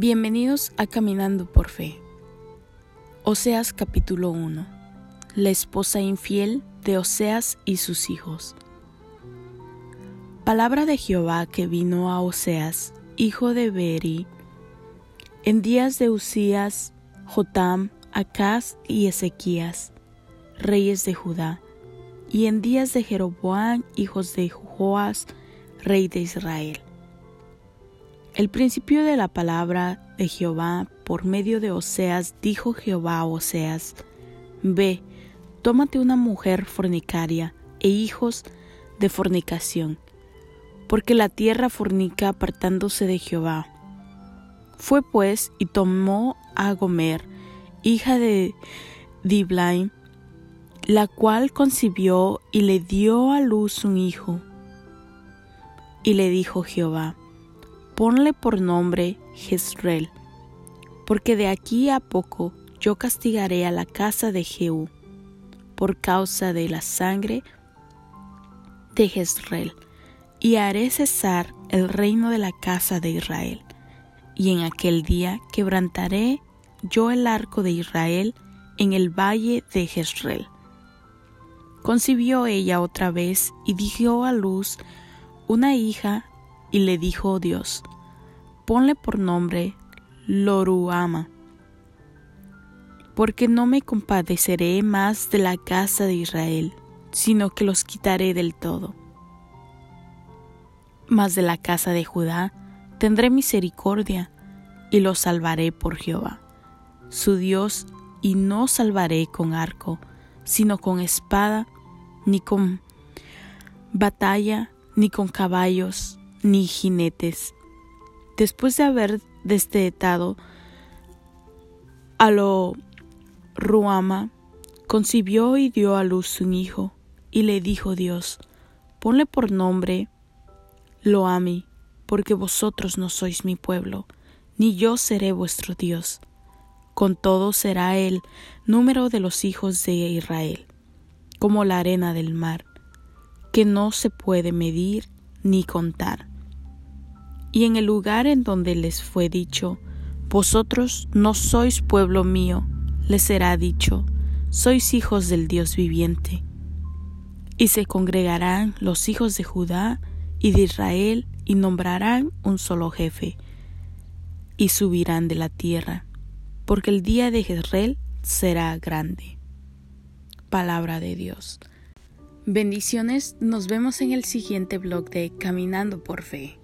Bienvenidos a Caminando por Fe. Oseas capítulo 1. La esposa infiel de Oseas y sus hijos. Palabra de Jehová que vino a Oseas, hijo de Beri, en días de Usías, Jotam, Acaz y Ezequías, reyes de Judá, y en días de Jeroboam, hijos de Joás, rey de Israel el principio de la palabra de Jehová por medio de Oseas dijo Jehová a Oseas, Ve, tómate una mujer fornicaria e hijos de fornicación, porque la tierra fornica apartándose de Jehová. Fue pues y tomó a Gomer, hija de Diblaim, la cual concibió y le dio a luz un hijo. Y le dijo Jehová, ponle por nombre Jezreel, porque de aquí a poco yo castigaré a la casa de Jehú por causa de la sangre de Jezreel, y haré cesar el reino de la casa de Israel. Y en aquel día quebrantaré yo el arco de Israel en el valle de Jezreel. Concibió ella otra vez y dio a luz una hija y le dijo Dios, ponle por nombre Loruama, porque no me compadeceré más de la casa de Israel, sino que los quitaré del todo. Mas de la casa de Judá tendré misericordia y los salvaré por Jehová, su Dios, y no salvaré con arco, sino con espada, ni con batalla, ni con caballos, ni jinetes. Después de haber destetado a lo Ruama, concibió y dio a luz un hijo, y le dijo Dios, ponle por nombre Loami, porque vosotros no sois mi pueblo, ni yo seré vuestro Dios. Con todo será el número de los hijos de Israel, como la arena del mar, que no se puede medir ni contar. Y en el lugar en donde les fue dicho, Vosotros no sois pueblo mío, les será dicho, sois hijos del Dios viviente. Y se congregarán los hijos de Judá y de Israel y nombrarán un solo jefe, y subirán de la tierra, porque el día de Jezreel será grande. Palabra de Dios. Bendiciones, nos vemos en el siguiente blog de Caminando por Fe.